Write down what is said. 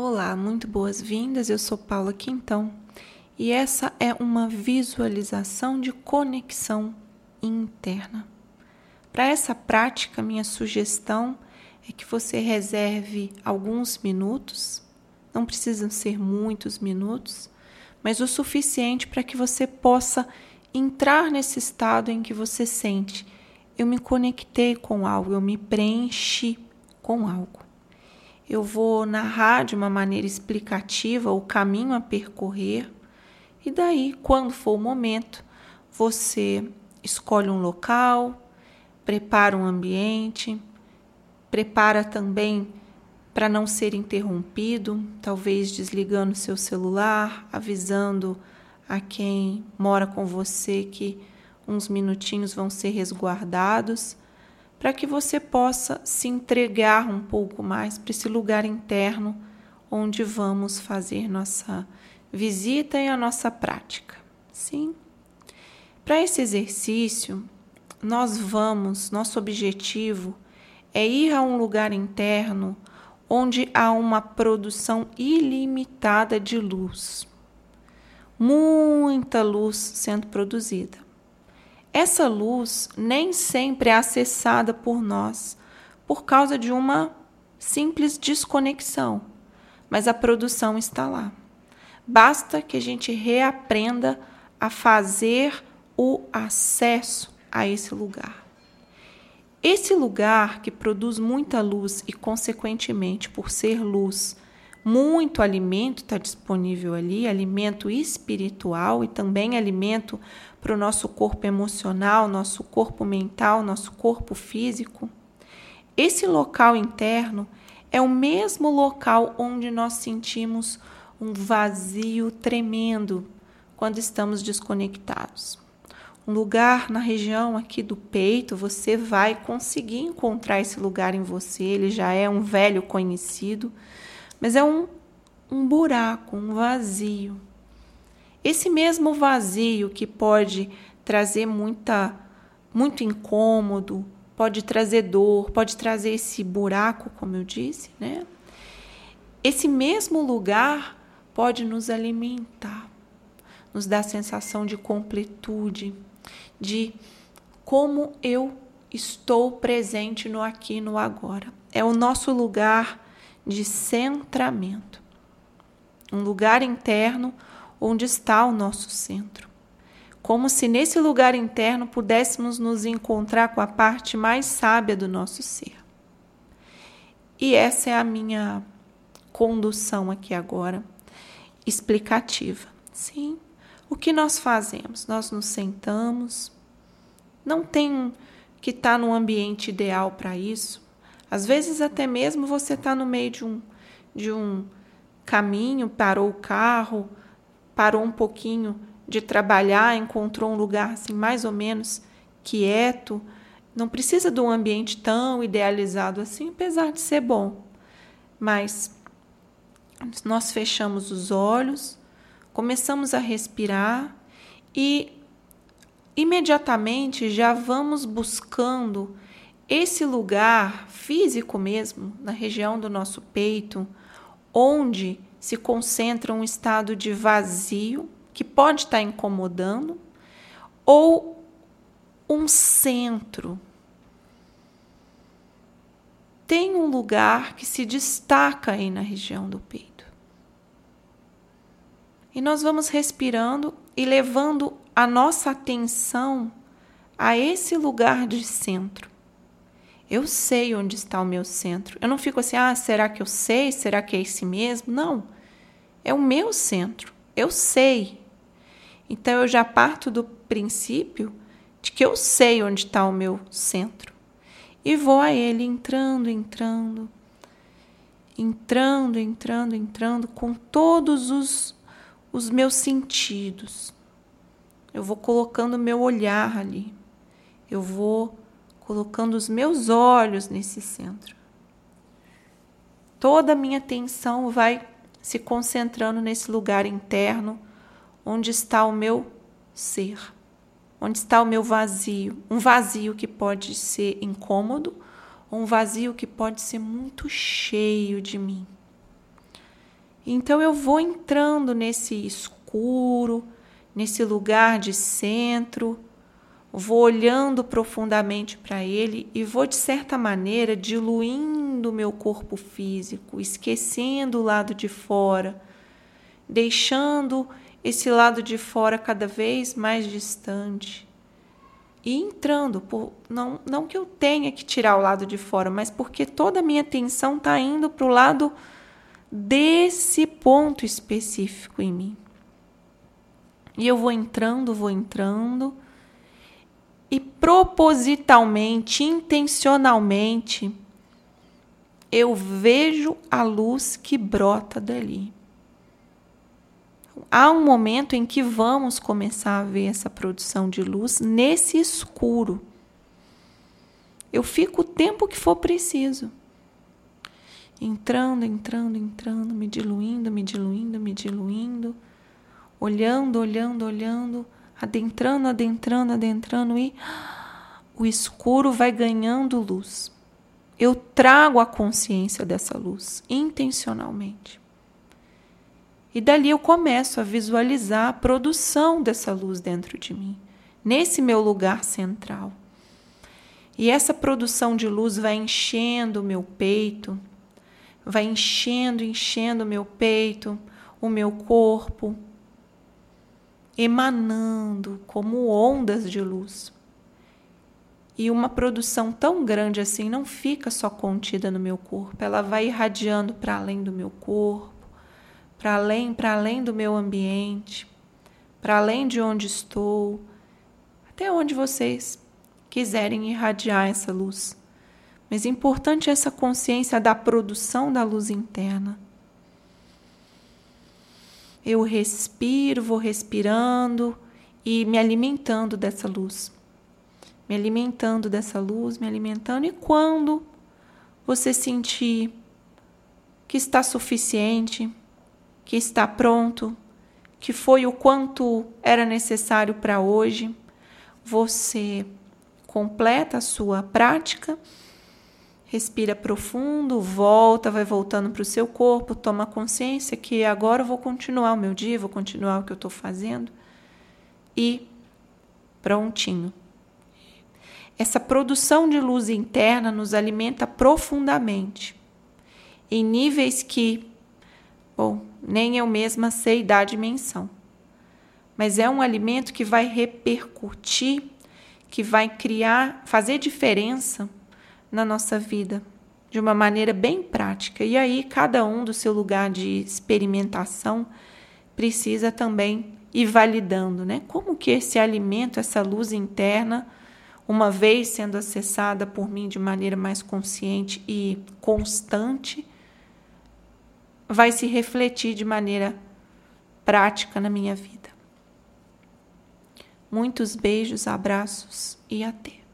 Olá, muito boas-vindas. Eu sou Paula Quintão e essa é uma visualização de conexão interna. Para essa prática, minha sugestão é que você reserve alguns minutos, não precisam ser muitos minutos, mas o suficiente para que você possa entrar nesse estado em que você sente: eu me conectei com algo, eu me preenchi com algo eu vou narrar de uma maneira explicativa o caminho a percorrer, e daí, quando for o momento, você escolhe um local, prepara um ambiente, prepara também para não ser interrompido, talvez desligando seu celular, avisando a quem mora com você que uns minutinhos vão ser resguardados para que você possa se entregar um pouco mais para esse lugar interno onde vamos fazer nossa visita e a nossa prática. Sim? Para esse exercício, nós vamos, nosso objetivo é ir a um lugar interno onde há uma produção ilimitada de luz. Muita luz sendo produzida. Essa luz nem sempre é acessada por nós por causa de uma simples desconexão, mas a produção está lá. Basta que a gente reaprenda a fazer o acesso a esse lugar. Esse lugar que produz muita luz e, consequentemente, por ser luz, muito alimento está disponível ali, alimento espiritual e também alimento para o nosso corpo emocional, nosso corpo mental, nosso corpo físico. Esse local interno é o mesmo local onde nós sentimos um vazio tremendo quando estamos desconectados. Um lugar na região aqui do peito, você vai conseguir encontrar esse lugar em você, ele já é um velho conhecido mas é um, um buraco, um vazio. Esse mesmo vazio que pode trazer muita, muito incômodo, pode trazer dor, pode trazer esse buraco, como eu disse, né? Esse mesmo lugar pode nos alimentar, nos dar a sensação de completude, de como eu estou presente no aqui no agora. É o nosso lugar de centramento. Um lugar interno onde está o nosso centro. Como se nesse lugar interno pudéssemos nos encontrar com a parte mais sábia do nosso ser. E essa é a minha condução aqui agora, explicativa. Sim, o que nós fazemos? Nós nos sentamos, não tem que estar tá no ambiente ideal para isso, às vezes, até mesmo você está no meio de um, de um caminho, parou o carro, parou um pouquinho de trabalhar, encontrou um lugar assim, mais ou menos quieto. Não precisa de um ambiente tão idealizado assim, apesar de ser bom. Mas nós fechamos os olhos, começamos a respirar e imediatamente já vamos buscando esse lugar físico mesmo, na região do nosso peito, onde se concentra um estado de vazio que pode estar incomodando, ou um centro. Tem um lugar que se destaca aí na região do peito. E nós vamos respirando e levando a nossa atenção a esse lugar de centro. Eu sei onde está o meu centro. Eu não fico assim, ah, será que eu sei? Será que é esse mesmo? Não. É o meu centro. Eu sei. Então eu já parto do princípio de que eu sei onde está o meu centro. E vou a ele entrando, entrando, entrando, entrando, entrando com todos os, os meus sentidos. Eu vou colocando meu olhar ali. Eu vou colocando os meus olhos nesse centro. Toda a minha atenção vai se concentrando nesse lugar interno onde está o meu ser, onde está o meu vazio, um vazio que pode ser incômodo, um vazio que pode ser muito cheio de mim. Então eu vou entrando nesse escuro, nesse lugar de centro, vou olhando profundamente para ele e vou, de certa maneira, diluindo meu corpo físico, esquecendo o lado de fora, deixando esse lado de fora cada vez mais distante. E entrando, por, não, não que eu tenha que tirar o lado de fora, mas porque toda a minha atenção está indo para o lado desse ponto específico em mim. E eu vou entrando, vou entrando, e propositalmente, intencionalmente, eu vejo a luz que brota dali. Há um momento em que vamos começar a ver essa produção de luz nesse escuro. Eu fico o tempo que for preciso. Entrando, entrando, entrando, me diluindo, me diluindo, me diluindo, olhando, olhando, olhando adentrando, adentrando, adentrando e o escuro vai ganhando luz. Eu trago a consciência dessa luz intencionalmente. E dali eu começo a visualizar a produção dessa luz dentro de mim, nesse meu lugar central. E essa produção de luz vai enchendo o meu peito, vai enchendo, enchendo o meu peito, o meu corpo, emanando como ondas de luz. E uma produção tão grande assim não fica só contida no meu corpo, ela vai irradiando para além do meu corpo, para além, para além do meu ambiente, para além de onde estou, até onde vocês quiserem irradiar essa luz. Mas é importante essa consciência da produção da luz interna eu respiro, vou respirando e me alimentando dessa luz. Me alimentando dessa luz, me alimentando. E quando você sentir que está suficiente, que está pronto, que foi o quanto era necessário para hoje, você completa a sua prática Respira profundo, volta, vai voltando para o seu corpo, toma consciência que agora eu vou continuar o meu dia, vou continuar o que eu estou fazendo. E prontinho. Essa produção de luz interna nos alimenta profundamente, em níveis que, bom, nem eu mesma sei dar dimensão. Mas é um alimento que vai repercutir, que vai criar, fazer diferença na nossa vida de uma maneira bem prática. E aí, cada um do seu lugar de experimentação precisa também ir validando, né? Como que esse alimento, essa luz interna, uma vez sendo acessada por mim de maneira mais consciente e constante, vai se refletir de maneira prática na minha vida. Muitos beijos, abraços e até.